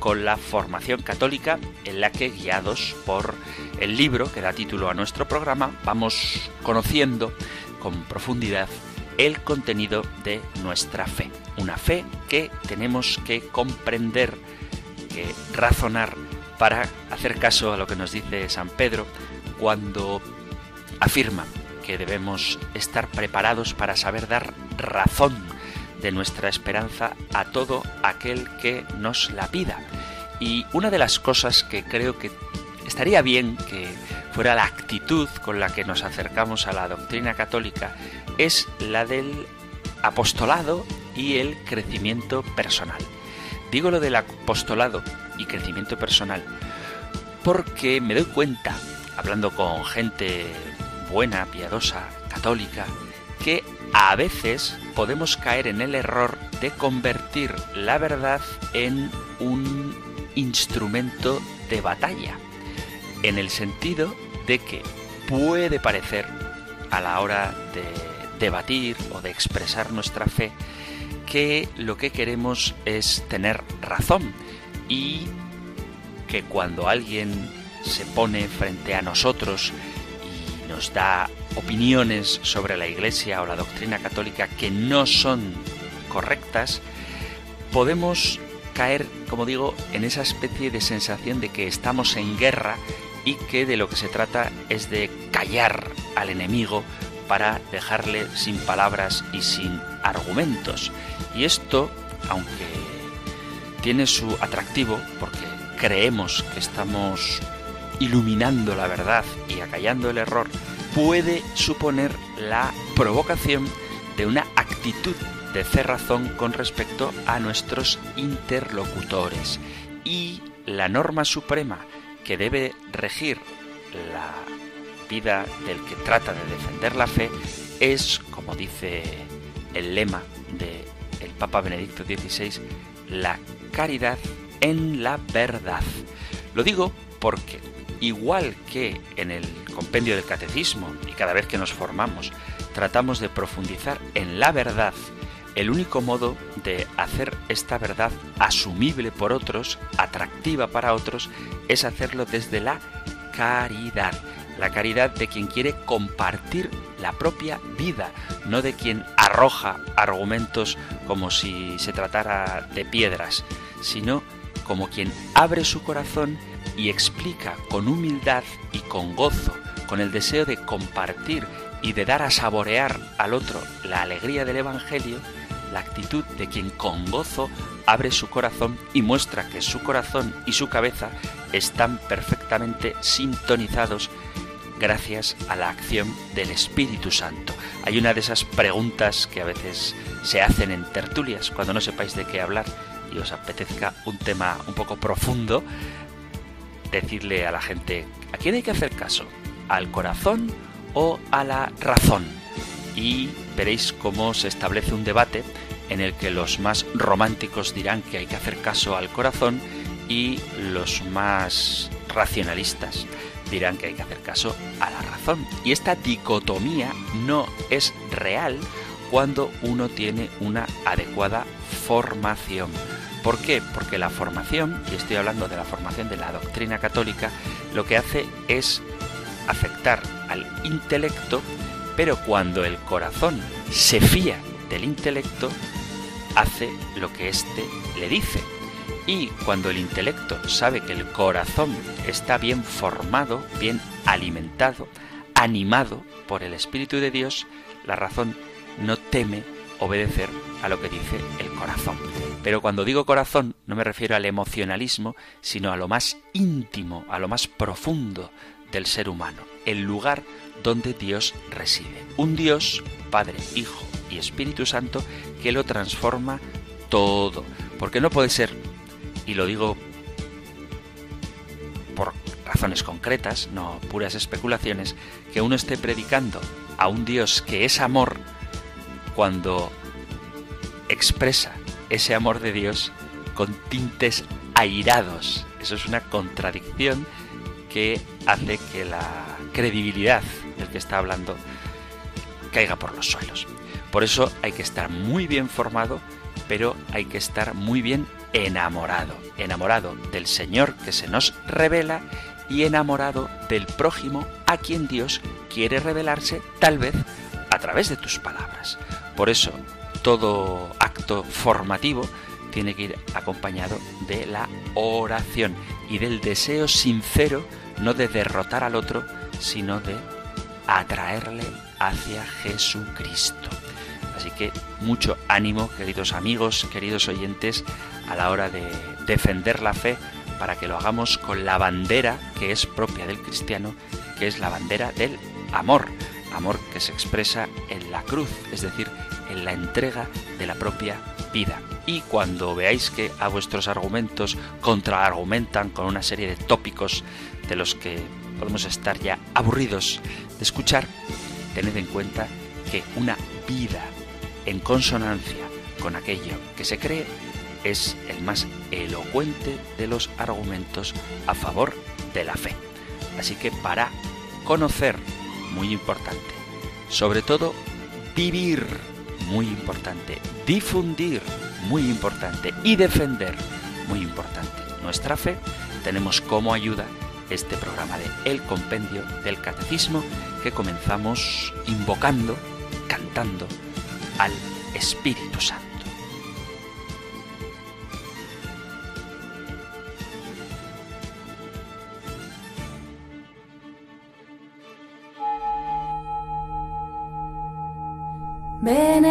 con la formación católica en la que, guiados por el libro que da título a nuestro programa, vamos conociendo con profundidad el contenido de nuestra fe. Una fe que tenemos que comprender, que razonar para hacer caso a lo que nos dice San Pedro cuando afirma que debemos estar preparados para saber dar razón de nuestra esperanza a todo aquel que nos la pida. Y una de las cosas que creo que estaría bien que fuera la actitud con la que nos acercamos a la doctrina católica es la del apostolado y el crecimiento personal. Digo lo del apostolado y crecimiento personal porque me doy cuenta, hablando con gente buena, piadosa, católica, que a veces podemos caer en el error de convertir la verdad en un instrumento de batalla, en el sentido de que puede parecer a la hora de debatir o de expresar nuestra fe que lo que queremos es tener razón y que cuando alguien se pone frente a nosotros y nos da opiniones sobre la Iglesia o la doctrina católica que no son correctas, podemos caer, como digo, en esa especie de sensación de que estamos en guerra y que de lo que se trata es de callar al enemigo para dejarle sin palabras y sin argumentos. Y esto, aunque tiene su atractivo, porque creemos que estamos iluminando la verdad y acallando el error, puede suponer la provocación de una actitud de cerrazón con respecto a nuestros interlocutores. Y la norma suprema que debe regir la vida del que trata de defender la fe es, como dice el lema de el Papa Benedicto XVI, la caridad en la verdad. Lo digo porque igual que en el compendio del catecismo y cada vez que nos formamos, tratamos de profundizar en la verdad, el único modo de hacer esta verdad asumible por otros, atractiva para otros, es hacerlo desde la caridad. La caridad de quien quiere compartir la propia vida, no de quien arroja argumentos como si se tratara de piedras, sino como quien abre su corazón y explica con humildad y con gozo, con el deseo de compartir y de dar a saborear al otro la alegría del Evangelio, la actitud de quien con gozo abre su corazón y muestra que su corazón y su cabeza están perfectamente sintonizados gracias a la acción del Espíritu Santo. Hay una de esas preguntas que a veces se hacen en tertulias cuando no sepáis de qué hablar y os apetezca un tema un poco profundo decirle a la gente, ¿a quién hay que hacer caso? ¿Al corazón o a la razón? Y veréis cómo se establece un debate en el que los más románticos dirán que hay que hacer caso al corazón y los más racionalistas dirán que hay que hacer caso a la razón. Y esta dicotomía no es real cuando uno tiene una adecuada formación. ¿Por qué? Porque la formación, y estoy hablando de la formación de la doctrina católica, lo que hace es afectar al intelecto, pero cuando el corazón se fía del intelecto, hace lo que éste le dice. Y cuando el intelecto sabe que el corazón está bien formado, bien alimentado, animado por el Espíritu de Dios, la razón no teme obedecer a lo que dice el corazón. Pero cuando digo corazón no me refiero al emocionalismo, sino a lo más íntimo, a lo más profundo del ser humano, el lugar donde Dios reside. Un Dios, Padre, Hijo y Espíritu Santo, que lo transforma todo. Porque no puede ser, y lo digo razones concretas, no puras especulaciones, que uno esté predicando a un Dios que es amor cuando expresa ese amor de Dios con tintes airados. Eso es una contradicción que hace que la credibilidad del que está hablando caiga por los suelos. Por eso hay que estar muy bien formado, pero hay que estar muy bien enamorado. Enamorado del Señor que se nos revela y enamorado del prójimo a quien Dios quiere revelarse tal vez a través de tus palabras. Por eso todo acto formativo tiene que ir acompañado de la oración y del deseo sincero no de derrotar al otro, sino de atraerle hacia Jesucristo. Así que mucho ánimo, queridos amigos, queridos oyentes, a la hora de defender la fe para que lo hagamos con la bandera que es propia del cristiano, que es la bandera del amor, amor que se expresa en la cruz, es decir, en la entrega de la propia vida. Y cuando veáis que a vuestros argumentos contraargumentan con una serie de tópicos de los que podemos estar ya aburridos de escuchar, tened en cuenta que una vida en consonancia con aquello que se cree es el más elocuente de los argumentos a favor de la fe. Así que para conocer, muy importante, sobre todo vivir, muy importante, difundir, muy importante, y defender, muy importante, nuestra fe, tenemos como ayuda este programa de El Compendio del Catecismo que comenzamos invocando, cantando al Espíritu Santo.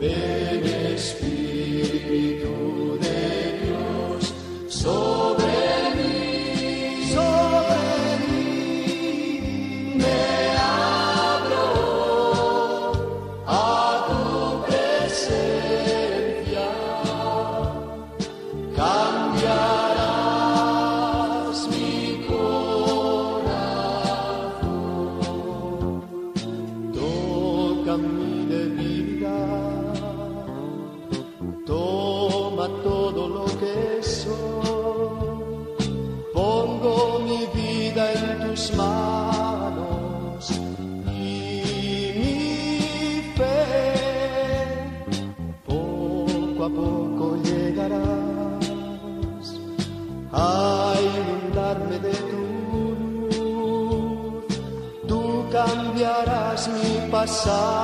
There side.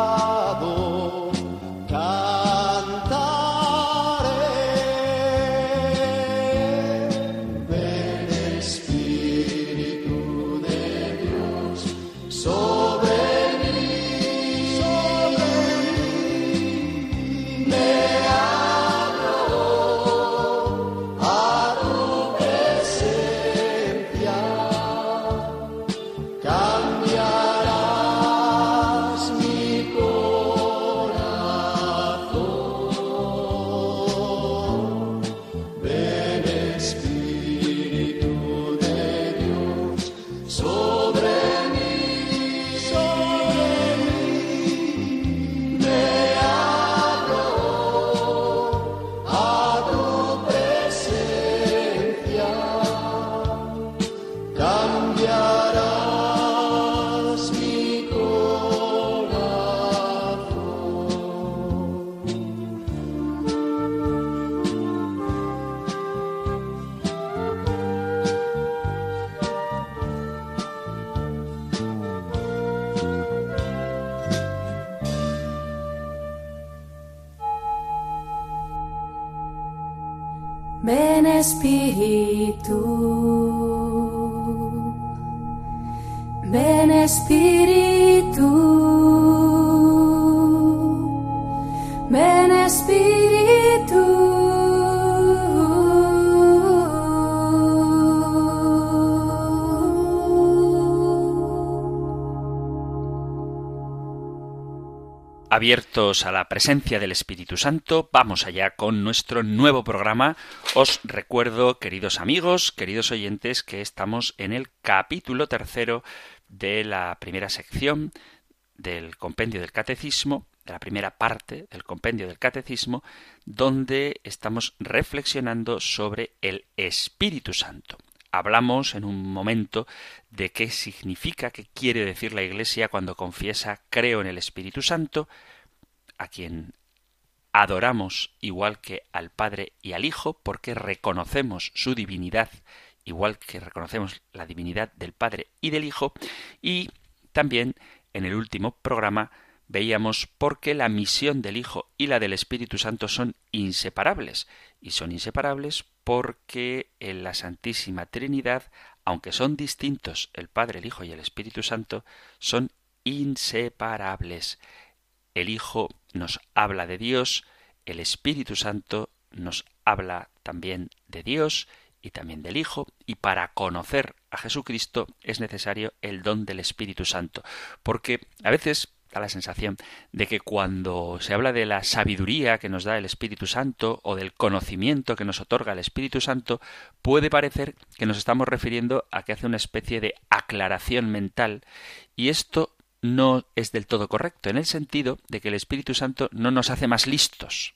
Abiertos a la presencia del Espíritu Santo, vamos allá con nuestro nuevo programa. Os recuerdo, queridos amigos, queridos oyentes, que estamos en el capítulo tercero de la primera sección del compendio del catecismo, de la primera parte del compendio del catecismo, donde estamos reflexionando sobre el Espíritu Santo hablamos en un momento de qué significa, qué quiere decir la Iglesia cuando confiesa creo en el Espíritu Santo, a quien adoramos igual que al Padre y al Hijo, porque reconocemos su divinidad, igual que reconocemos la divinidad del Padre y del Hijo, y también en el último programa veíamos por qué la misión del Hijo y la del Espíritu Santo son inseparables, y son inseparables porque en la Santísima Trinidad, aunque son distintos el Padre, el Hijo y el Espíritu Santo, son inseparables. El Hijo nos habla de Dios, el Espíritu Santo nos habla también de Dios y también del Hijo, y para conocer a Jesucristo es necesario el don del Espíritu Santo, porque a veces la sensación de que cuando se habla de la sabiduría que nos da el Espíritu Santo o del conocimiento que nos otorga el Espíritu Santo, puede parecer que nos estamos refiriendo a que hace una especie de aclaración mental y esto no es del todo correcto, en el sentido de que el Espíritu Santo no nos hace más listos.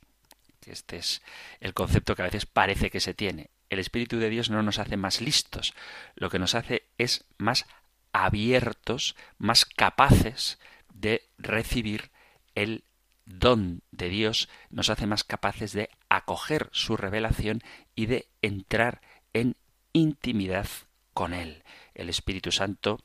Este es el concepto que a veces parece que se tiene. El Espíritu de Dios no nos hace más listos, lo que nos hace es más abiertos, más capaces de recibir el don de Dios nos hace más capaces de acoger su revelación y de entrar en intimidad con Él. El Espíritu Santo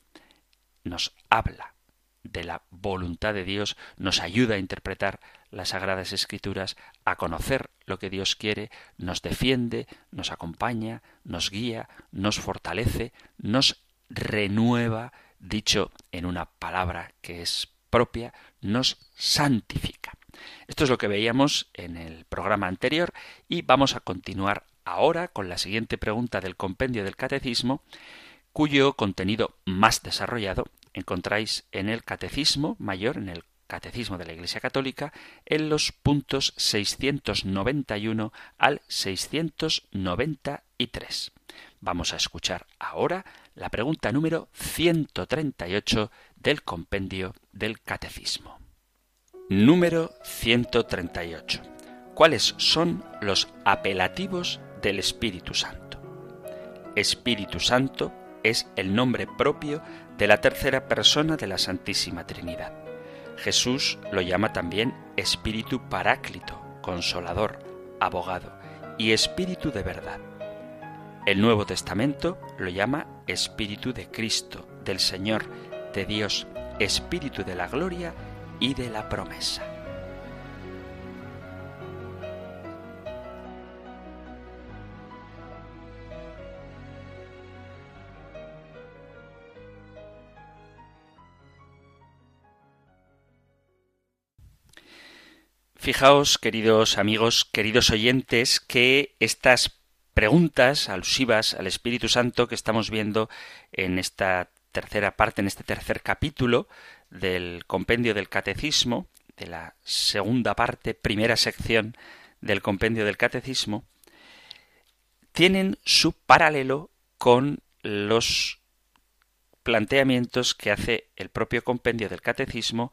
nos habla de la voluntad de Dios, nos ayuda a interpretar las sagradas escrituras, a conocer lo que Dios quiere, nos defiende, nos acompaña, nos guía, nos fortalece, nos renueva, dicho en una palabra que es propia nos santifica. Esto es lo que veíamos en el programa anterior y vamos a continuar ahora con la siguiente pregunta del compendio del catecismo, cuyo contenido más desarrollado encontráis en el catecismo mayor, en el Catecismo de la Iglesia Católica, en los puntos 691 al 693. Vamos a escuchar ahora la pregunta número 138 del compendio del Catecismo. Número 138. ¿Cuáles son los apelativos del Espíritu Santo? Espíritu Santo es el nombre propio de la tercera persona de la Santísima Trinidad. Jesús lo llama también Espíritu Paráclito, Consolador, Abogado y Espíritu de verdad. El Nuevo Testamento lo llama Espíritu de Cristo, del Señor, de Dios, Espíritu de la gloria y de la promesa. Fijaos, queridos amigos, queridos oyentes, que estas preguntas alusivas al Espíritu Santo que estamos viendo en esta tercera parte, en este tercer capítulo del compendio del Catecismo, de la segunda parte, primera sección del compendio del Catecismo, tienen su paralelo con los planteamientos que hace el propio compendio del Catecismo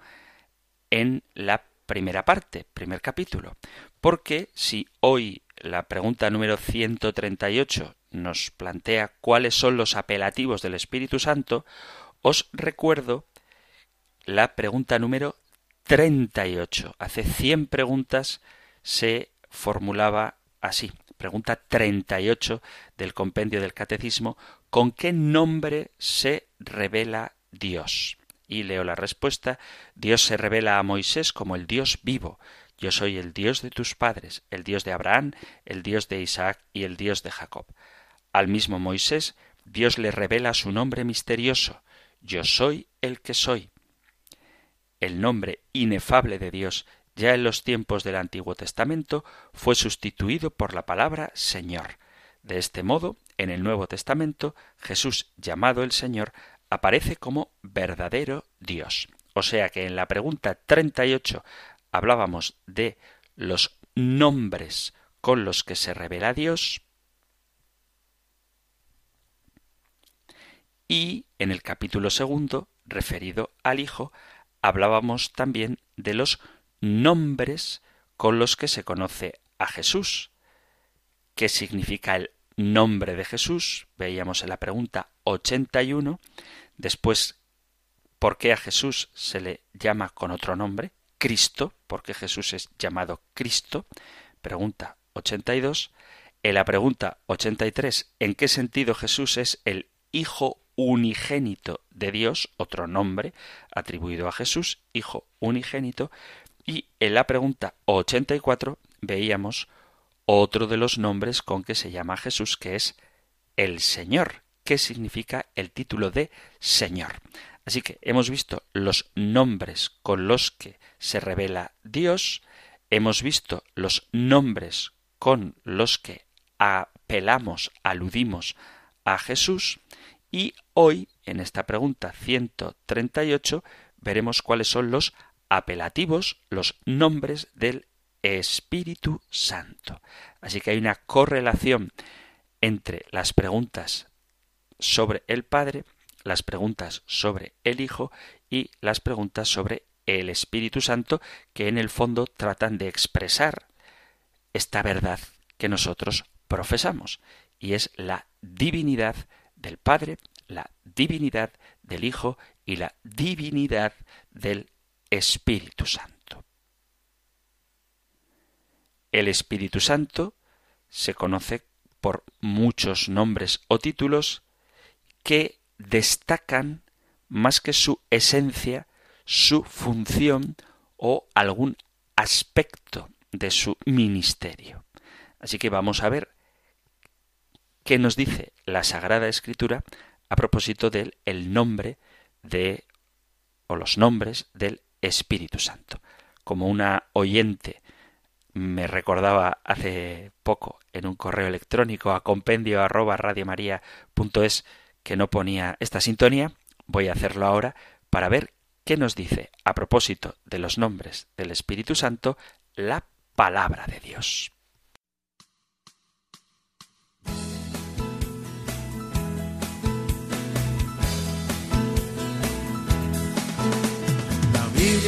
en la primera parte, primer capítulo. Porque si hoy la pregunta número 138 nos plantea cuáles son los apelativos del Espíritu Santo, os recuerdo la pregunta número 38. Hace 100 preguntas se formulaba así. Pregunta 38 del compendio del Catecismo. ¿Con qué nombre se revela Dios? Y leo la respuesta. Dios se revela a Moisés como el Dios vivo yo soy el Dios de tus padres, el Dios de Abraham, el Dios de Isaac y el Dios de Jacob. Al mismo Moisés, Dios le revela su nombre misterioso, yo soy el que soy. El nombre inefable de Dios, ya en los tiempos del Antiguo Testamento, fue sustituido por la palabra Señor. De este modo, en el Nuevo Testamento, Jesús, llamado el Señor, aparece como verdadero Dios. O sea que en la pregunta 38 hablábamos de los nombres con los que se revela Dios y en el capítulo segundo, referido al Hijo, hablábamos también de los nombres con los que se conoce a Jesús. ¿Qué significa el nombre de Jesús? Veíamos en la pregunta 81. Después, ¿por qué a Jesús se le llama con otro nombre? Cristo, porque Jesús es llamado Cristo. Pregunta 82. En la pregunta 83, ¿en qué sentido Jesús es el Hijo unigénito de Dios, otro nombre atribuido a Jesús, Hijo unigénito? Y en la pregunta 84 veíamos otro de los nombres con que se llama Jesús, que es el Señor, que significa el título de Señor. Así que hemos visto los nombres con los que se revela Dios, hemos visto los nombres con los que apelamos, aludimos a Jesús, y hoy, en esta pregunta 138, veremos cuáles son los apelativos, los nombres del Espíritu Santo. Así que hay una correlación entre las preguntas sobre el Padre las preguntas sobre el Hijo y las preguntas sobre el Espíritu Santo, que en el fondo tratan de expresar esta verdad que nosotros profesamos, y es la divinidad del Padre, la divinidad del Hijo y la divinidad del Espíritu Santo. El Espíritu Santo se conoce por muchos nombres o títulos que destacan más que su esencia, su función o algún aspecto de su ministerio. Así que vamos a ver qué nos dice la Sagrada Escritura a propósito del el nombre de o los nombres del Espíritu Santo. Como una oyente me recordaba hace poco en un correo electrónico a compendio arroba que no ponía esta sintonía, voy a hacerlo ahora para ver qué nos dice a propósito de los nombres del Espíritu Santo la palabra de Dios.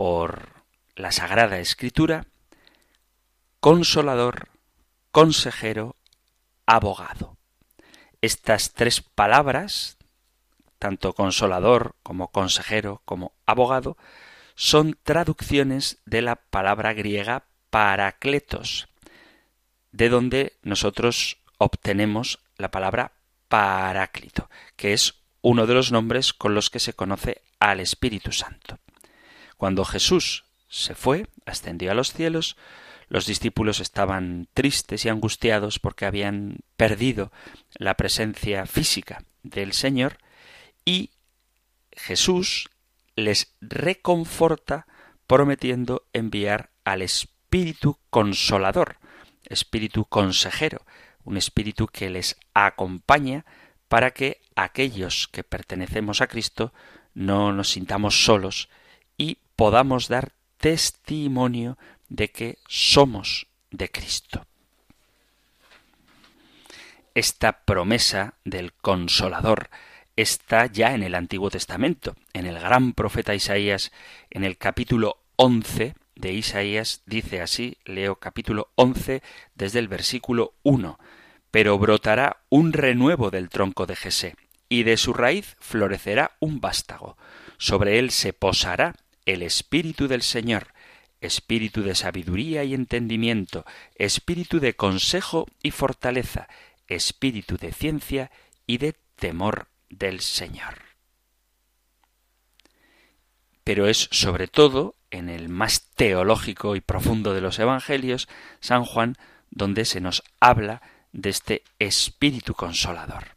por la Sagrada Escritura consolador, consejero, abogado. Estas tres palabras, tanto consolador como consejero como abogado, son traducciones de la palabra griega paracletos, de donde nosotros obtenemos la palabra paráclito, que es uno de los nombres con los que se conoce al Espíritu Santo. Cuando Jesús se fue, ascendió a los cielos, los discípulos estaban tristes y angustiados porque habían perdido la presencia física del Señor y Jesús les reconforta prometiendo enviar al Espíritu Consolador, Espíritu Consejero, un Espíritu que les acompaña para que aquellos que pertenecemos a Cristo no nos sintamos solos y podamos dar testimonio de que somos de Cristo. Esta promesa del consolador está ya en el Antiguo Testamento, en el gran profeta Isaías, en el capítulo 11 de Isaías dice así, leo capítulo 11 desde el versículo 1, pero brotará un renuevo del tronco de Jesé, y de su raíz florecerá un vástago. Sobre él se posará el espíritu del Señor, espíritu de sabiduría y entendimiento, espíritu de consejo y fortaleza, espíritu de ciencia y de temor del Señor. Pero es sobre todo en el más teológico y profundo de los Evangelios, San Juan, donde se nos habla de este espíritu consolador.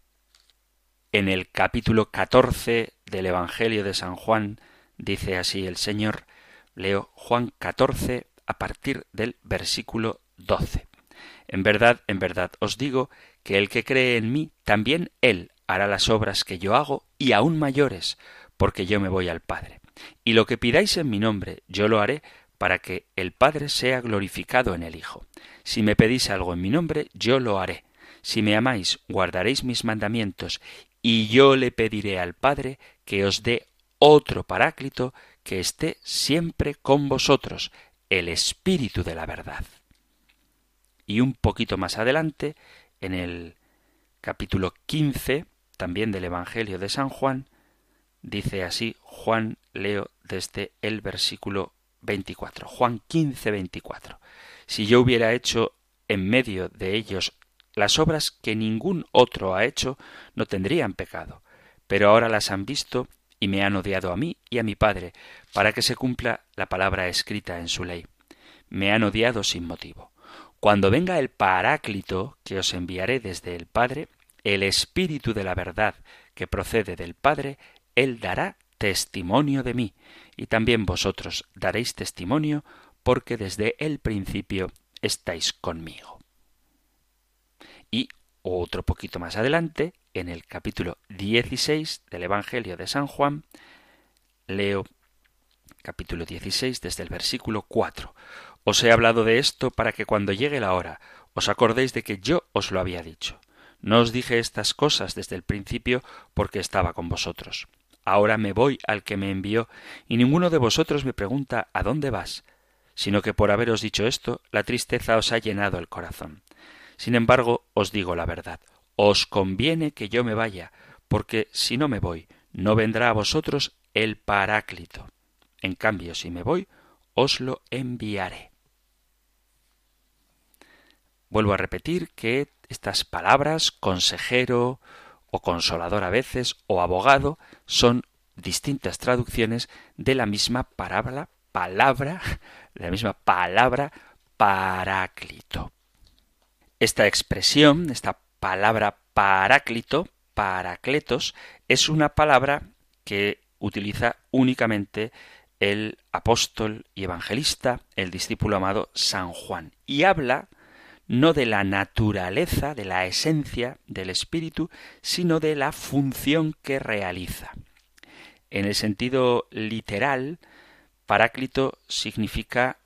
En el capítulo 14 del Evangelio de San Juan dice así el Señor, leo Juan 14 a partir del versículo 12. En verdad, en verdad os digo que el que cree en mí, también él hará las obras que yo hago y aún mayores, porque yo me voy al Padre. Y lo que pidáis en mi nombre, yo lo haré para que el Padre sea glorificado en el Hijo. Si me pedís algo en mi nombre, yo lo haré. Si me amáis, guardaréis mis mandamientos, y yo le pediré al Padre que os dé otro paráclito que esté siempre con vosotros, el Espíritu de la verdad. Y un poquito más adelante, en el capítulo 15, también del Evangelio de San Juan, dice así Juan, leo desde el versículo 24. Juan 15, 24. Si yo hubiera hecho en medio de ellos las obras que ningún otro ha hecho, no tendrían pecado. Pero ahora las han visto y me han odiado a mí y a mi Padre, para que se cumpla la palabra escrita en su ley. Me han odiado sin motivo. Cuando venga el Paráclito que os enviaré desde el Padre, el Espíritu de la verdad que procede del Padre, Él dará testimonio de mí, y también vosotros daréis testimonio, porque desde el principio estáis conmigo. Otro poquito más adelante, en el capítulo 16 del Evangelio de San Juan, leo capítulo 16 desde el versículo 4. Os he hablado de esto para que cuando llegue la hora os acordéis de que yo os lo había dicho. No os dije estas cosas desde el principio porque estaba con vosotros. Ahora me voy al que me envió, y ninguno de vosotros me pregunta ¿A dónde vas? sino que por haberos dicho esto, la tristeza os ha llenado el corazón. Sin embargo, os digo la verdad, os conviene que yo me vaya, porque si no me voy, no vendrá a vosotros el Paráclito. En cambio, si me voy, os lo enviaré. Vuelvo a repetir que estas palabras, consejero, o consolador a veces, o abogado, son distintas traducciones de la misma palabra, palabra, de la misma palabra paráclito. Esta expresión, esta palabra paráclito, paracletos, es una palabra que utiliza únicamente el apóstol y evangelista, el discípulo amado San Juan, y habla no de la naturaleza, de la esencia del espíritu, sino de la función que realiza. En el sentido literal, Paráclito significa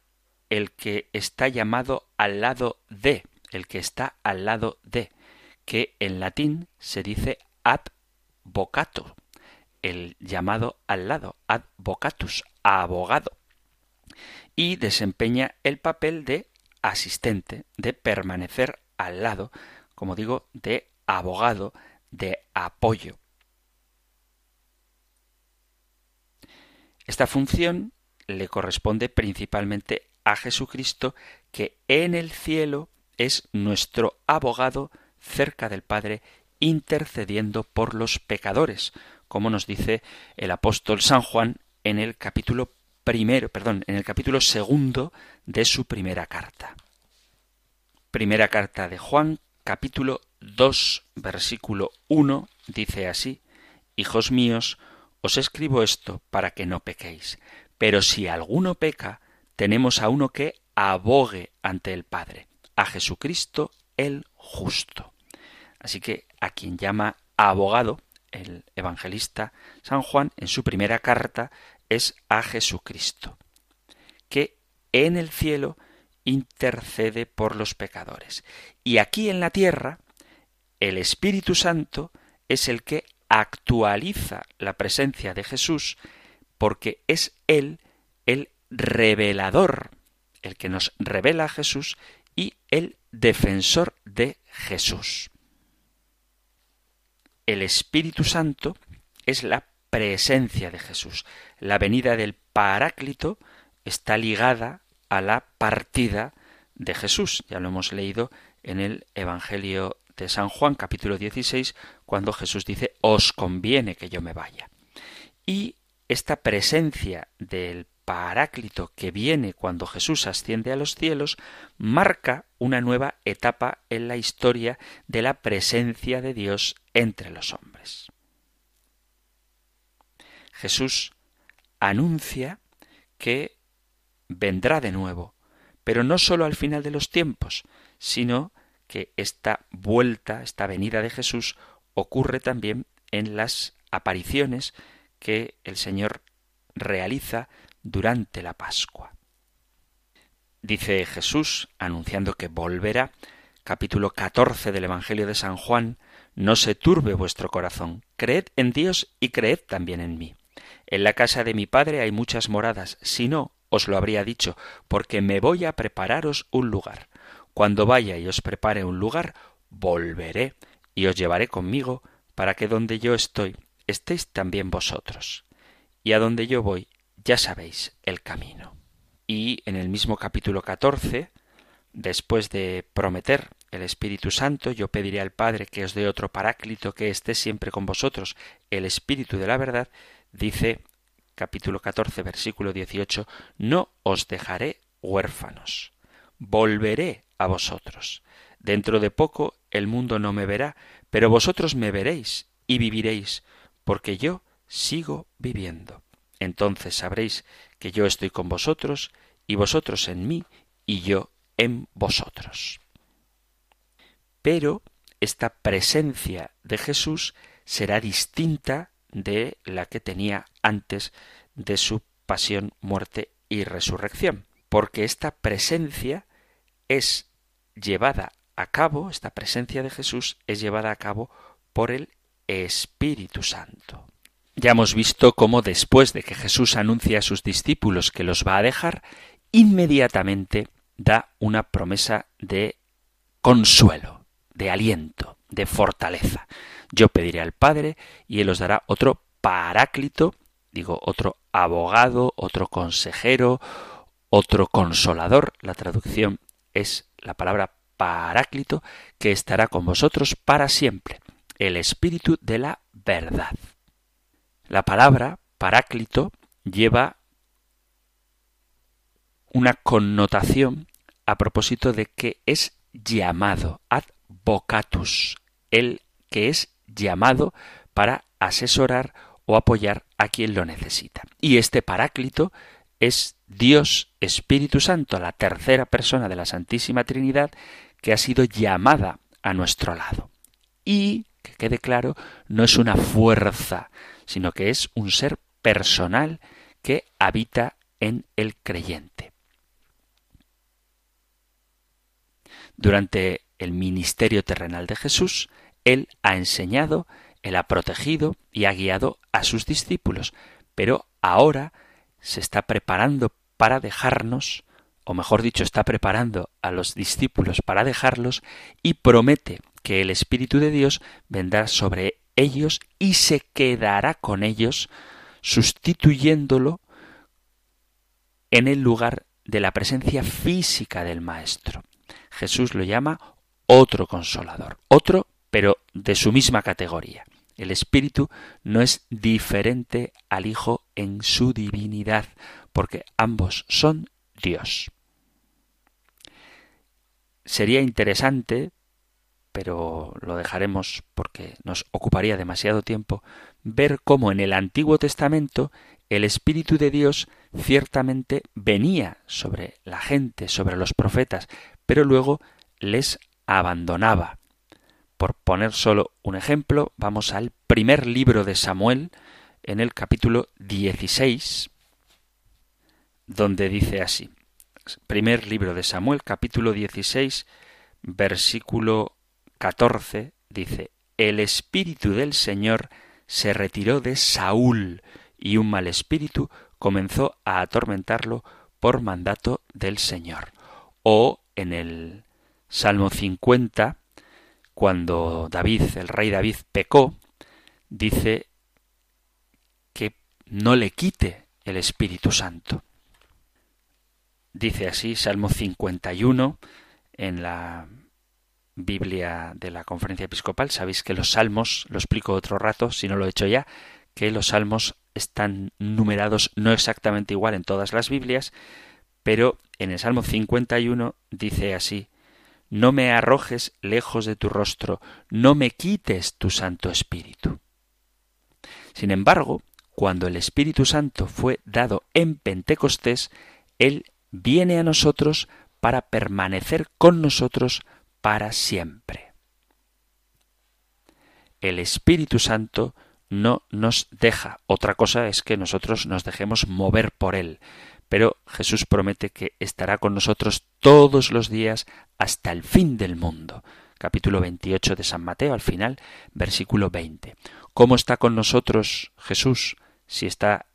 el que está llamado al lado de, el que está al lado de, que en latín se dice ad vocato, el llamado al lado, ad vocatus, abogado, y desempeña el papel de asistente, de permanecer al lado, como digo, de abogado, de apoyo. Esta función le corresponde principalmente a Jesucristo, que en el cielo es nuestro abogado cerca del Padre, intercediendo por los pecadores, como nos dice el apóstol San Juan en el capítulo primero, perdón, en el capítulo segundo de su primera carta. Primera carta de Juan, capítulo 2, versículo 1, dice así, Hijos míos, os escribo esto para que no pequéis, pero si alguno peca, tenemos a uno que abogue ante el Padre, a Jesucristo el justo. Así que a quien llama abogado, el evangelista San Juan, en su primera carta, es a Jesucristo, que en el cielo intercede por los pecadores. Y aquí en la tierra, el Espíritu Santo es el que actualiza la presencia de Jesús porque es Él el revelador, el que nos revela a Jesús, y el defensor de Jesús. El Espíritu Santo es la presencia de Jesús. La venida del Paráclito está ligada a la partida de Jesús. Ya lo hemos leído en el Evangelio de San Juan capítulo 16, cuando Jesús dice, os conviene que yo me vaya. Y esta presencia del Paráclito que viene cuando Jesús asciende a los cielos marca una nueva etapa en la historia de la presencia de Dios entre los hombres. Jesús anuncia que vendrá de nuevo, pero no sólo al final de los tiempos, sino que esta vuelta, esta venida de Jesús, ocurre también en las apariciones que el Señor realiza durante la Pascua. Dice Jesús, anunciando que volverá, capítulo 14 del Evangelio de San Juan, no se turbe vuestro corazón, creed en Dios y creed también en mí. En la casa de mi Padre hay muchas moradas, si no, os lo habría dicho, porque me voy a prepararos un lugar. Cuando vaya y os prepare un lugar, volveré y os llevaré conmigo, para que donde yo estoy estéis también vosotros. Y a donde yo voy, ya sabéis el camino. Y en el mismo capítulo 14, después de prometer el Espíritu Santo, yo pediré al Padre que os dé otro paráclito que esté siempre con vosotros, el Espíritu de la verdad, dice capítulo 14, versículo 18, no os dejaré huérfanos, volveré a vosotros. Dentro de poco el mundo no me verá, pero vosotros me veréis y viviréis, porque yo sigo viviendo. Entonces sabréis que yo estoy con vosotros, y vosotros en mí, y yo en vosotros. Pero esta presencia de Jesús será distinta de la que tenía antes de su pasión, muerte y resurrección, porque esta presencia es llevada a cabo, esta presencia de Jesús es llevada a cabo por el Espíritu Santo. Ya hemos visto cómo después de que Jesús anuncia a sus discípulos que los va a dejar, inmediatamente da una promesa de consuelo, de aliento, de fortaleza. Yo pediré al Padre y Él os dará otro paráclito, digo, otro abogado, otro consejero, otro consolador. La traducción es la palabra paráclito, que estará con vosotros para siempre, el Espíritu de la verdad. La palabra paráclito lleva una connotación a propósito de que es llamado, advocatus, el que es llamado para asesorar o apoyar a quien lo necesita. Y este paráclito es Dios Espíritu Santo, la tercera persona de la Santísima Trinidad, que ha sido llamada a nuestro lado. Y, que quede claro, no es una fuerza, sino que es un ser personal que habita en el creyente. Durante el ministerio terrenal de Jesús, Él ha enseñado, Él ha protegido y ha guiado a sus discípulos, pero ahora se está preparando para dejarnos, o mejor dicho, está preparando a los discípulos para dejarlos y promete que el Espíritu de Dios vendrá sobre ellos y se quedará con ellos, sustituyéndolo en el lugar de la presencia física del Maestro. Jesús lo llama otro consolador, otro pero de su misma categoría. El Espíritu no es diferente al Hijo en su divinidad, porque ambos son Dios. Sería interesante pero lo dejaremos porque nos ocuparía demasiado tiempo, ver cómo en el Antiguo Testamento el Espíritu de Dios ciertamente venía sobre la gente, sobre los profetas, pero luego les abandonaba. Por poner solo un ejemplo, vamos al primer libro de Samuel, en el capítulo 16, donde dice así. Primer libro de Samuel, capítulo 16, versículo 14 dice, el espíritu del Señor se retiró de Saúl y un mal espíritu comenzó a atormentarlo por mandato del Señor. O en el Salmo 50, cuando David, el rey David, pecó, dice que no le quite el Espíritu Santo. Dice así Salmo 51 en la Biblia de la Conferencia Episcopal. Sabéis que los salmos, lo explico otro rato, si no lo he hecho ya, que los salmos están numerados no exactamente igual en todas las Biblias, pero en el Salmo 51 dice así, No me arrojes lejos de tu rostro, no me quites tu Santo Espíritu. Sin embargo, cuando el Espíritu Santo fue dado en Pentecostés, Él viene a nosotros para permanecer con nosotros para siempre. El Espíritu Santo no nos deja. Otra cosa es que nosotros nos dejemos mover por Él. Pero Jesús promete que estará con nosotros todos los días hasta el fin del mundo. Capítulo 28 de San Mateo, al final, versículo 20. ¿Cómo está con nosotros Jesús si está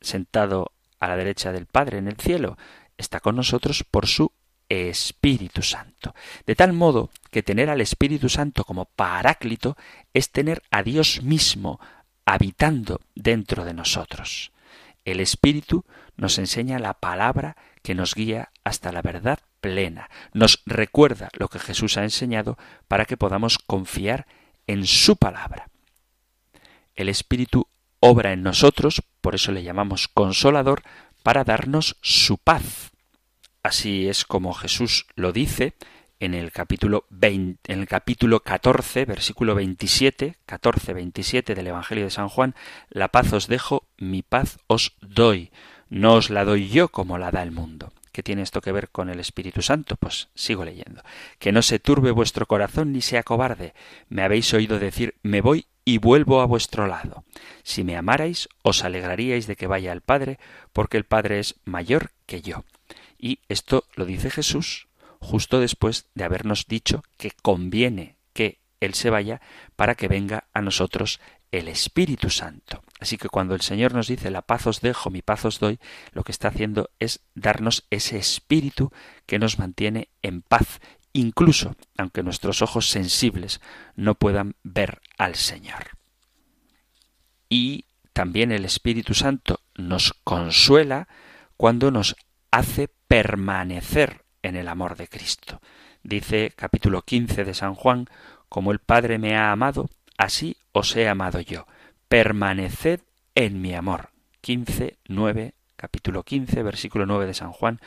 sentado a la derecha del Padre en el cielo? Está con nosotros por su Espíritu Santo. De tal modo que tener al Espíritu Santo como paráclito es tener a Dios mismo habitando dentro de nosotros. El Espíritu nos enseña la palabra que nos guía hasta la verdad plena, nos recuerda lo que Jesús ha enseñado para que podamos confiar en su palabra. El Espíritu obra en nosotros, por eso le llamamos consolador, para darnos su paz. Así es como Jesús lo dice en el capítulo 20, en el capítulo 14, versículo 27, 14, 27 del Evangelio de San Juan, la paz os dejo, mi paz os doy. No os la doy yo como la da el mundo. ¿Qué tiene esto que ver con el Espíritu Santo? Pues sigo leyendo. Que no se turbe vuestro corazón ni sea cobarde. Me habéis oído decir, me voy y vuelvo a vuestro lado. Si me amarais, os alegraríais de que vaya al Padre, porque el Padre es mayor que yo. Y esto lo dice Jesús justo después de habernos dicho que conviene que Él se vaya para que venga a nosotros el Espíritu Santo. Así que cuando el Señor nos dice la paz os dejo, mi paz os doy, lo que está haciendo es darnos ese espíritu que nos mantiene en paz, incluso aunque nuestros ojos sensibles no puedan ver al Señor. Y también el Espíritu Santo nos consuela cuando nos hace permanecer en el amor de Cristo. Dice capítulo 15 de San Juan, como el Padre me ha amado, así os he amado yo. Permaneced en mi amor. 15, 9, capítulo 15, versículo 9 de San Juan.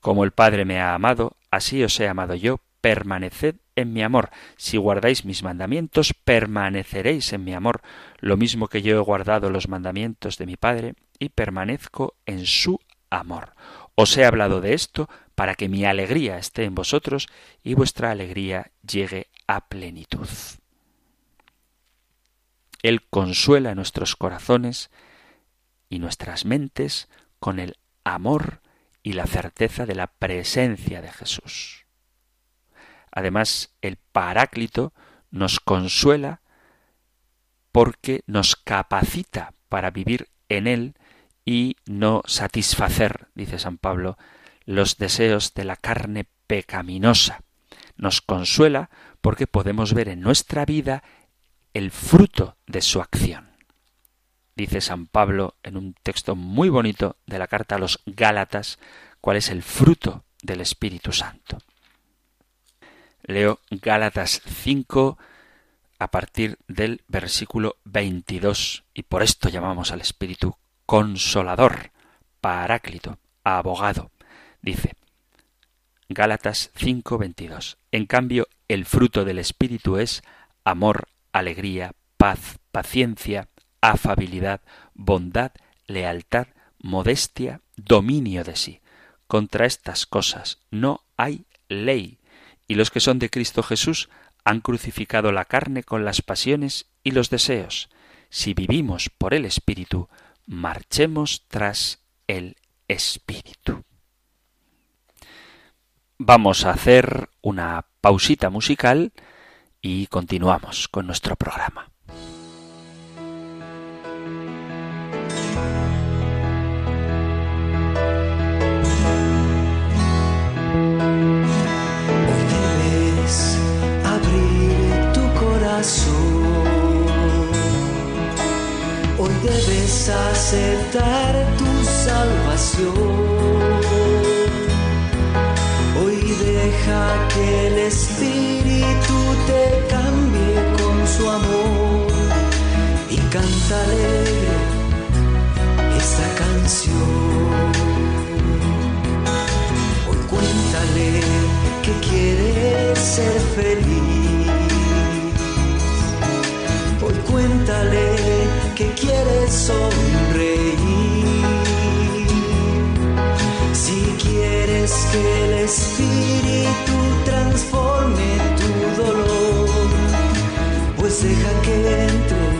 Como el Padre me ha amado, así os he amado yo. Permaneced en mi amor. Si guardáis mis mandamientos, permaneceréis en mi amor, lo mismo que yo he guardado los mandamientos de mi Padre y permanezco en su amor. Os he hablado de esto para que mi alegría esté en vosotros y vuestra alegría llegue a plenitud. Él consuela nuestros corazones y nuestras mentes con el amor y la certeza de la presencia de Jesús. Además, el Paráclito nos consuela porque nos capacita para vivir en Él y no satisfacer, dice San Pablo, los deseos de la carne pecaminosa. Nos consuela porque podemos ver en nuestra vida el fruto de su acción. Dice San Pablo en un texto muy bonito de la carta a los Gálatas cuál es el fruto del Espíritu Santo. Leo Gálatas 5 a partir del versículo 22 y por esto llamamos al Espíritu consolador, paráclito, abogado. Dice Gálatas 5:22. En cambio, el fruto del Espíritu es amor, alegría, paz, paciencia, afabilidad, bondad, lealtad, modestia, dominio de sí. Contra estas cosas no hay ley, y los que son de Cristo Jesús han crucificado la carne con las pasiones y los deseos. Si vivimos por el Espíritu, marchemos tras el Espíritu. Vamos a hacer una pausita musical y continuamos con nuestro programa. Abrir tu corazón aceptar tu salvación. Hoy deja que el Espíritu te cambie con su amor y cántale esta canción. Hoy cuéntale que quieres ser feliz. Hoy cuéntale quieres sonreír. Si quieres que el Espíritu transforme tu dolor, pues deja que entre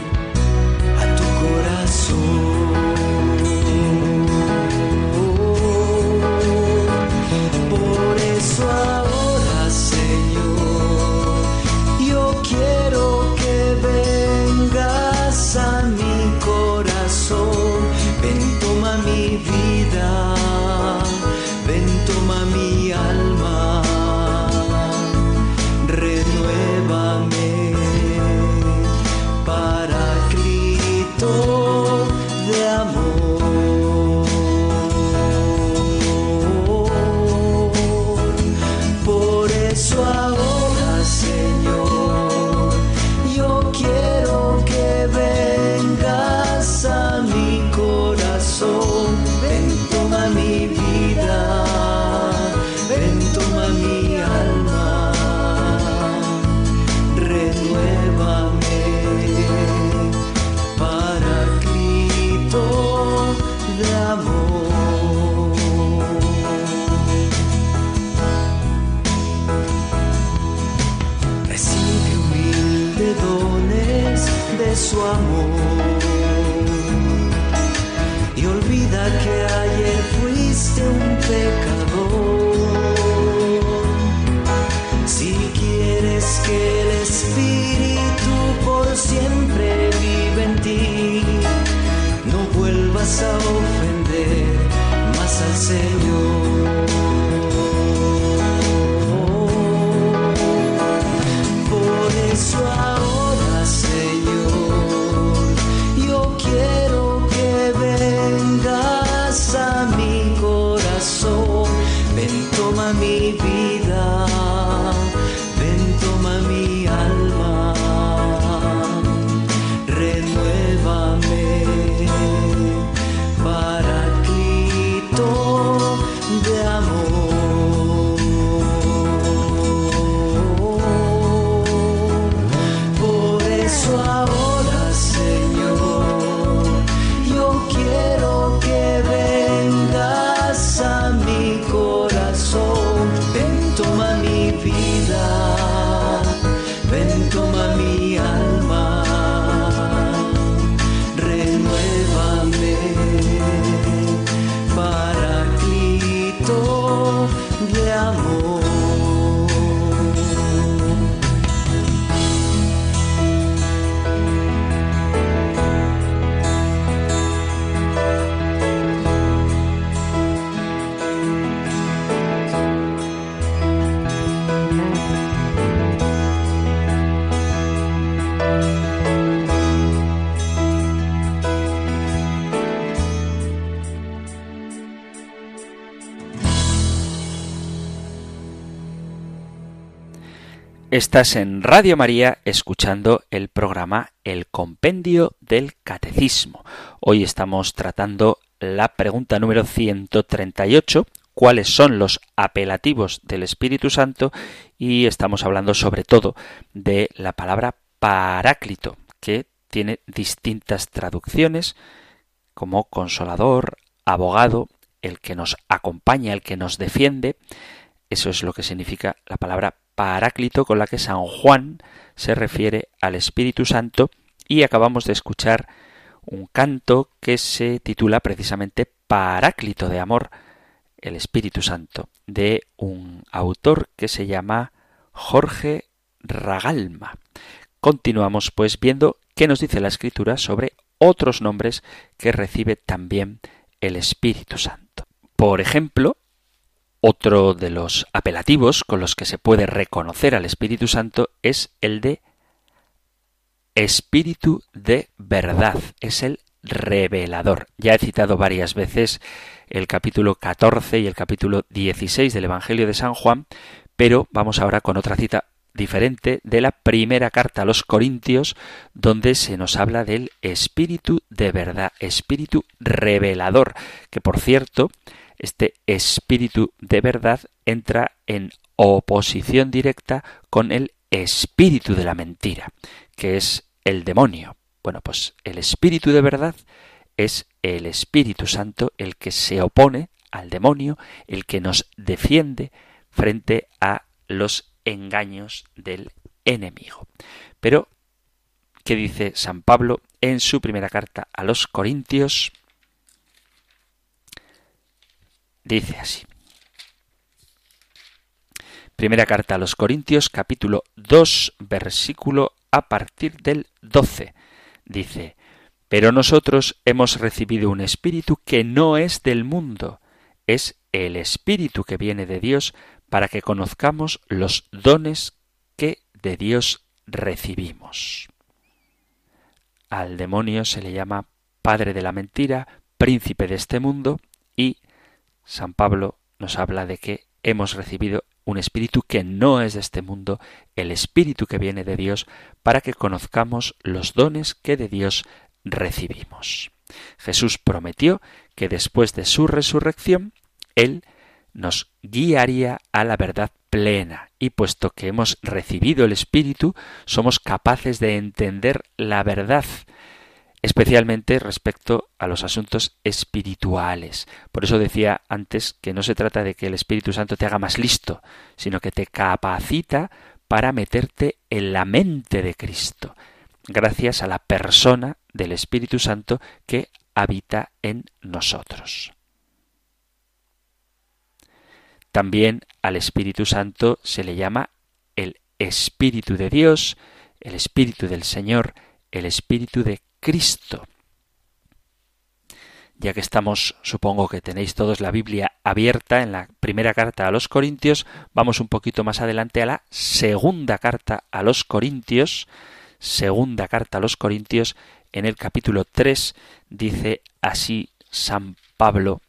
Estás en Radio María escuchando el programa El Compendio del Catecismo. Hoy estamos tratando la pregunta número 138, cuáles son los apelativos del Espíritu Santo y estamos hablando sobre todo de la palabra paráclito, que tiene distintas traducciones como consolador, abogado, el que nos acompaña, el que nos defiende. Eso es lo que significa la palabra paráclito con la que San Juan se refiere al Espíritu Santo y acabamos de escuchar un canto que se titula precisamente Paráclito de Amor, el Espíritu Santo, de un autor que se llama Jorge Ragalma. Continuamos pues viendo qué nos dice la Escritura sobre otros nombres que recibe también el Espíritu Santo. Por ejemplo, otro de los apelativos con los que se puede reconocer al Espíritu Santo es el de Espíritu de verdad. Es el revelador. Ya he citado varias veces el capítulo 14 y el capítulo 16 del Evangelio de San Juan, pero vamos ahora con otra cita diferente de la primera carta a los Corintios, donde se nos habla del espíritu de verdad, espíritu revelador, que por cierto, este espíritu de verdad entra en oposición directa con el espíritu de la mentira, que es el demonio. Bueno, pues el espíritu de verdad es el Espíritu Santo el que se opone al demonio, el que nos defiende frente a los engaños del enemigo. Pero, ¿qué dice San Pablo en su primera carta a los Corintios? Dice así. Primera carta a los Corintios, capítulo 2, versículo a partir del 12. Dice, Pero nosotros hemos recibido un espíritu que no es del mundo, es el espíritu que viene de Dios para que conozcamos los dones que de Dios recibimos. Al demonio se le llama padre de la mentira, príncipe de este mundo, San Pablo nos habla de que hemos recibido un espíritu que no es de este mundo, el espíritu que viene de Dios, para que conozcamos los dones que de Dios recibimos. Jesús prometió que después de su resurrección, Él nos guiaría a la verdad plena, y puesto que hemos recibido el Espíritu, somos capaces de entender la verdad, especialmente respecto a los asuntos espirituales. Por eso decía antes que no se trata de que el Espíritu Santo te haga más listo, sino que te capacita para meterte en la mente de Cristo, gracias a la persona del Espíritu Santo que habita en nosotros. También al Espíritu Santo se le llama el Espíritu de Dios, el Espíritu del Señor, el Espíritu de Cristo. Ya que estamos, supongo que tenéis todos la Biblia abierta en la primera carta a los Corintios, vamos un poquito más adelante a la segunda carta a los Corintios. Segunda carta a los Corintios, en el capítulo 3, dice así San Pablo.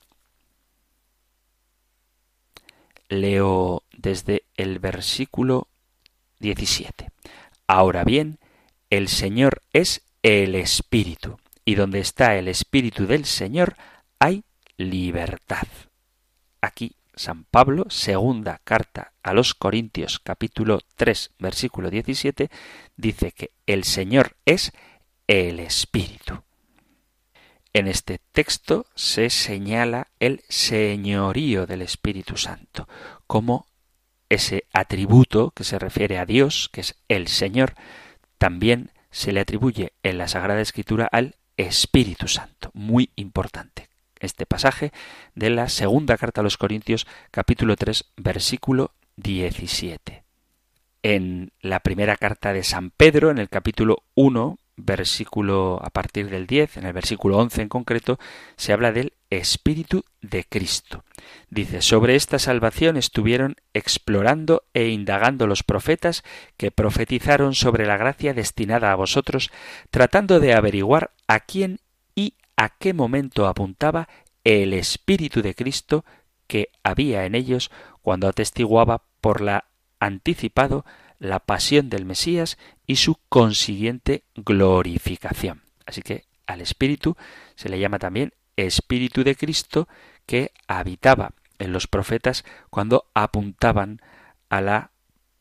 Leo desde el versículo 17. Ahora bien, el Señor es el Espíritu. Y donde está el Espíritu del Señor hay libertad. Aquí San Pablo, segunda carta a los Corintios capítulo 3 versículo 17, dice que el Señor es el Espíritu. En este texto se señala el señorío del Espíritu Santo como ese atributo que se refiere a Dios, que es el Señor, también se le atribuye en la Sagrada Escritura al Espíritu Santo. Muy importante. Este pasaje de la segunda carta a los Corintios, capítulo 3, versículo 17. En la primera carta de San Pedro, en el capítulo 1, versículo a partir del 10, en el versículo 11 en concreto, se habla del Espíritu de Cristo. Dice, sobre esta salvación estuvieron explorando e indagando los profetas que profetizaron sobre la gracia destinada a vosotros, tratando de averiguar a quién y a qué momento apuntaba el Espíritu de Cristo que había en ellos cuando atestiguaba por la anticipado la pasión del Mesías y su consiguiente glorificación. Así que al Espíritu se le llama también Espíritu de Cristo que habitaba en los profetas cuando apuntaban a la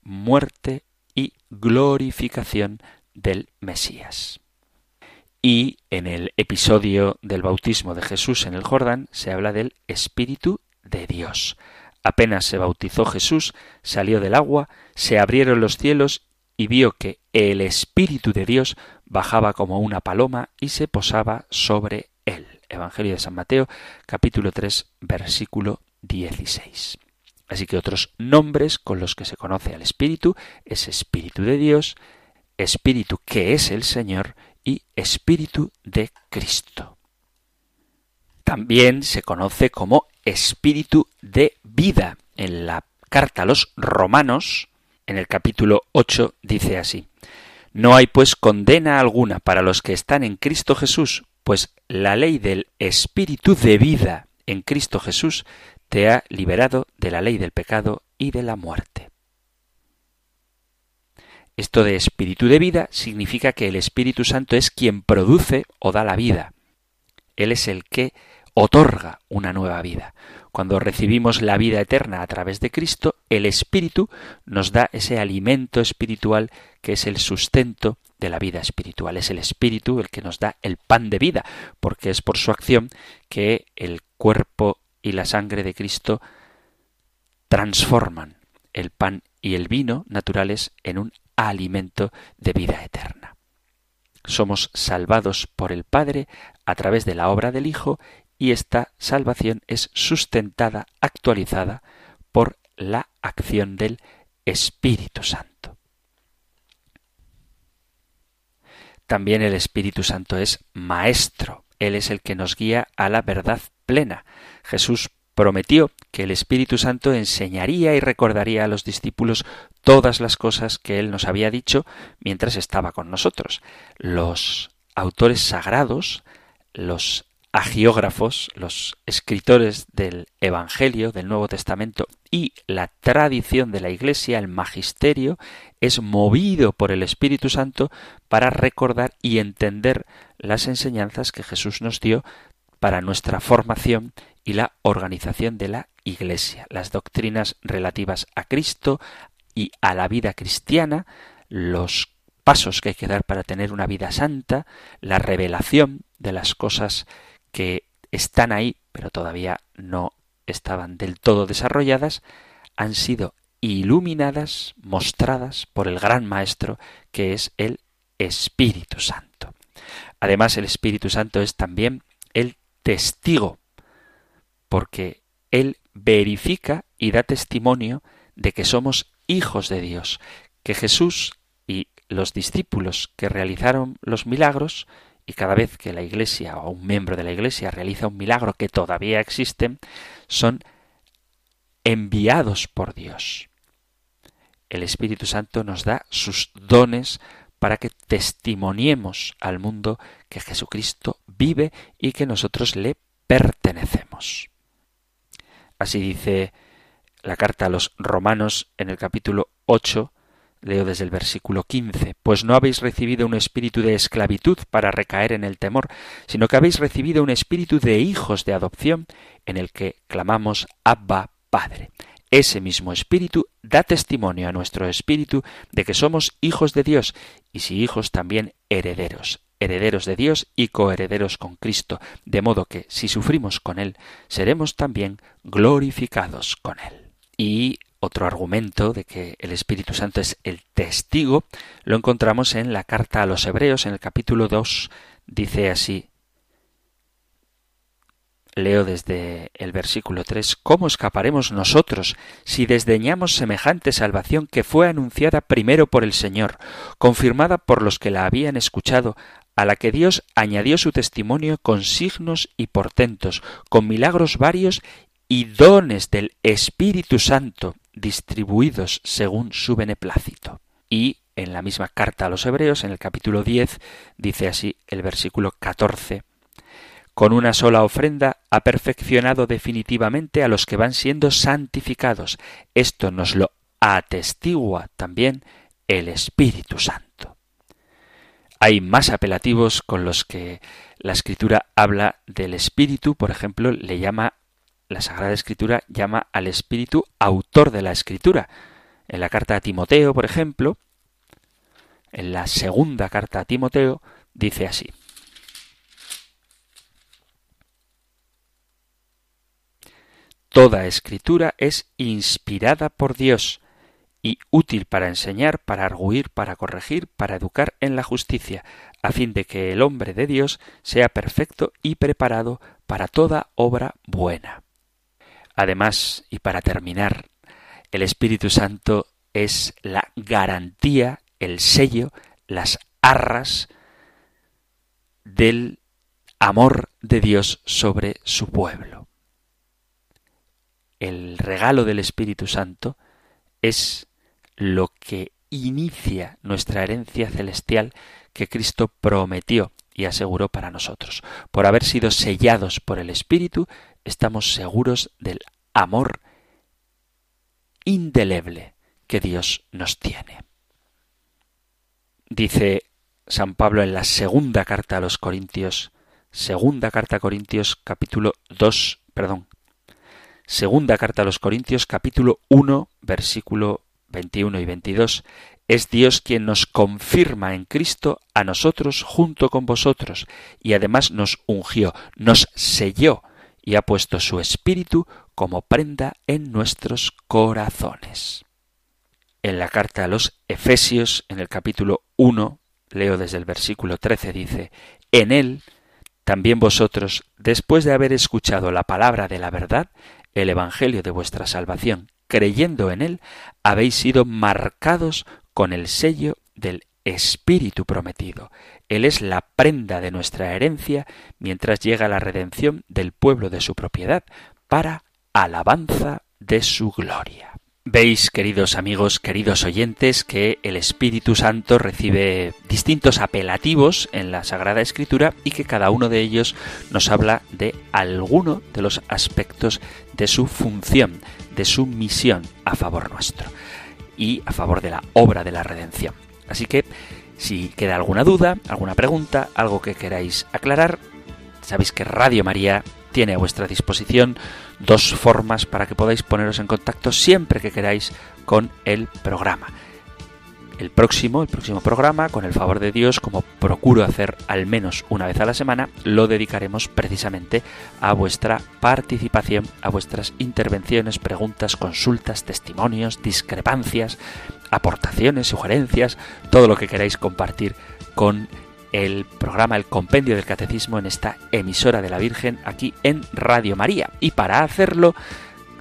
muerte y glorificación del Mesías. Y en el episodio del bautismo de Jesús en el Jordán se habla del Espíritu de Dios. Apenas se bautizó Jesús, salió del agua, se abrieron los cielos y vio que el Espíritu de Dios bajaba como una paloma y se posaba sobre él. Evangelio de San Mateo, capítulo 3, versículo 16. Así que otros nombres con los que se conoce al Espíritu es Espíritu de Dios, Espíritu que es el Señor y Espíritu de Cristo. También se conoce como espíritu de vida. En la carta a los romanos, en el capítulo 8, dice así. No hay pues condena alguna para los que están en Cristo Jesús, Pues la ley del espíritu de vida en Cristo Jesús te ha liberado de la ley del pecado y de la muerte. Esto de espíritu de vida significa que el Espíritu Santo es quien produce o da la vida. Él es el que otorga una nueva vida. Cuando recibimos la vida eterna a través de Cristo, el Espíritu nos da ese alimento espiritual que es el sustento de la vida espiritual. Es el Espíritu el que nos da el pan de vida, porque es por su acción que el cuerpo y la sangre de Cristo transforman el pan y el vino naturales en un alimento de vida eterna. Somos salvados por el Padre a través de la obra del Hijo y esta salvación es sustentada, actualizada por la acción del Espíritu Santo. También el Espíritu Santo es Maestro. Él es el que nos guía a la verdad plena. Jesús prometió que el Espíritu Santo enseñaría y recordaría a los discípulos todas las cosas que Él nos había dicho mientras estaba con nosotros. Los autores sagrados, los agiógrafos, los escritores del Evangelio, del Nuevo Testamento y la tradición de la Iglesia, el magisterio, es movido por el Espíritu Santo para recordar y entender las enseñanzas que Jesús nos dio para nuestra formación y la organización de la Iglesia, las doctrinas relativas a Cristo y a la vida cristiana, los pasos que hay que dar para tener una vida santa, la revelación de las cosas que están ahí, pero todavía no estaban del todo desarrolladas, han sido iluminadas, mostradas por el gran Maestro que es el Espíritu Santo. Además, el Espíritu Santo es también el testigo porque Él verifica y da testimonio de que somos hijos de Dios, que Jesús y los discípulos que realizaron los milagros, y cada vez que la Iglesia o un miembro de la Iglesia realiza un milagro que todavía existe, son enviados por Dios. El Espíritu Santo nos da sus dones para que testimoniemos al mundo que Jesucristo vive y que nosotros le pertenecemos. Así dice la carta a los romanos en el capítulo 8, leo desde el versículo 15, pues no habéis recibido un espíritu de esclavitud para recaer en el temor, sino que habéis recibido un espíritu de hijos de adopción en el que clamamos Abba Padre. Ese mismo espíritu da testimonio a nuestro espíritu de que somos hijos de Dios y si hijos también herederos, herederos de Dios y coherederos con Cristo, de modo que si sufrimos con Él, seremos también glorificados con Él. Y otro argumento de que el Espíritu Santo es el testigo lo encontramos en la carta a los Hebreos, en el capítulo 2, dice así, Leo desde el versículo 3, ¿cómo escaparemos nosotros si desdeñamos semejante salvación que fue anunciada primero por el Señor, confirmada por los que la habían escuchado, a la que Dios añadió su testimonio con signos y portentos, con milagros varios y dones del Espíritu Santo distribuidos según su beneplácito. Y en la misma carta a los Hebreos, en el capítulo 10, dice así el versículo 14, con una sola ofrenda ha perfeccionado definitivamente a los que van siendo santificados. Esto nos lo atestigua también el Espíritu Santo. Hay más apelativos con los que la escritura habla del espíritu, por ejemplo, le llama la Sagrada Escritura llama al espíritu autor de la escritura. En la carta a Timoteo, por ejemplo, en la segunda carta a Timoteo, dice así. Toda escritura es inspirada por Dios y útil para enseñar, para arguir, para corregir, para educar en la justicia, a fin de que el hombre de Dios sea perfecto y preparado para toda obra buena. Además, y para terminar, el Espíritu Santo es la garantía, el sello, las arras del amor de Dios sobre su pueblo. El regalo del Espíritu Santo es lo que inicia nuestra herencia celestial que Cristo prometió y aseguró para nosotros. Por haber sido sellados por el Espíritu, estamos seguros del amor indeleble que Dios nos tiene. Dice San Pablo en la segunda carta a los Corintios, segunda carta a Corintios capítulo 2, perdón, segunda carta a los Corintios capítulo 1, versículo 21 y 22, es Dios quien nos confirma en Cristo a nosotros junto con vosotros, y además nos ungió, nos selló y ha puesto su espíritu como prenda en nuestros corazones. En la carta a los Efesios, en el capítulo 1, leo desde el versículo 13, dice, En él también vosotros, después de haber escuchado la palabra de la verdad, el Evangelio de vuestra salvación, creyendo en él, habéis sido marcados con el sello del Espíritu prometido. Él es la prenda de nuestra herencia mientras llega la redención del pueblo de su propiedad para alabanza de su gloria. Veis, queridos amigos, queridos oyentes, que el Espíritu Santo recibe distintos apelativos en la Sagrada Escritura y que cada uno de ellos nos habla de alguno de los aspectos de su función, de su misión a favor nuestro y a favor de la obra de la redención. Así que, si queda alguna duda, alguna pregunta, algo que queráis aclarar, sabéis que Radio María tiene a vuestra disposición dos formas para que podáis poneros en contacto siempre que queráis con el programa. El próximo, el próximo programa, con el favor de Dios, como procuro hacer al menos una vez a la semana, lo dedicaremos precisamente a vuestra participación, a vuestras intervenciones, preguntas, consultas, testimonios, discrepancias, aportaciones, sugerencias, todo lo que queráis compartir con el programa El Compendio del Catecismo en esta emisora de la Virgen aquí en Radio María. Y para hacerlo,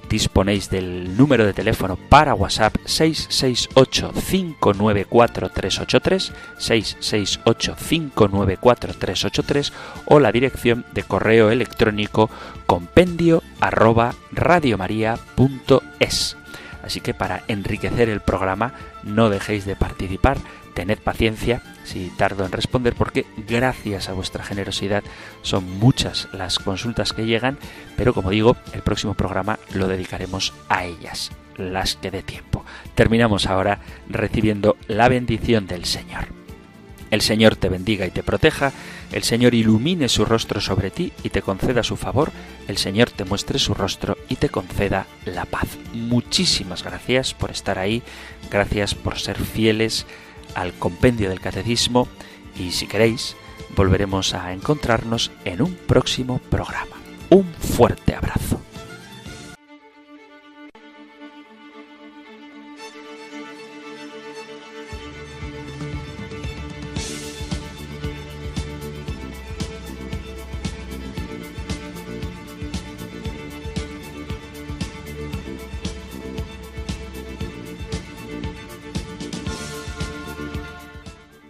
disponéis del número de teléfono para WhatsApp 668-594-383, 668-594-383 o la dirección de correo electrónico compendio arroba. Así que para enriquecer el programa no dejéis de participar tened paciencia si tardo en responder porque gracias a vuestra generosidad son muchas las consultas que llegan, pero como digo, el próximo programa lo dedicaremos a ellas, las que dé tiempo. Terminamos ahora recibiendo la bendición del Señor. El Señor te bendiga y te proteja, el Señor ilumine su rostro sobre ti y te conceda su favor, el Señor te muestre su rostro y te conceda la paz. Muchísimas gracias por estar ahí, gracias por ser fieles, al compendio del catecismo y si queréis volveremos a encontrarnos en un próximo programa. Un fuerte abrazo.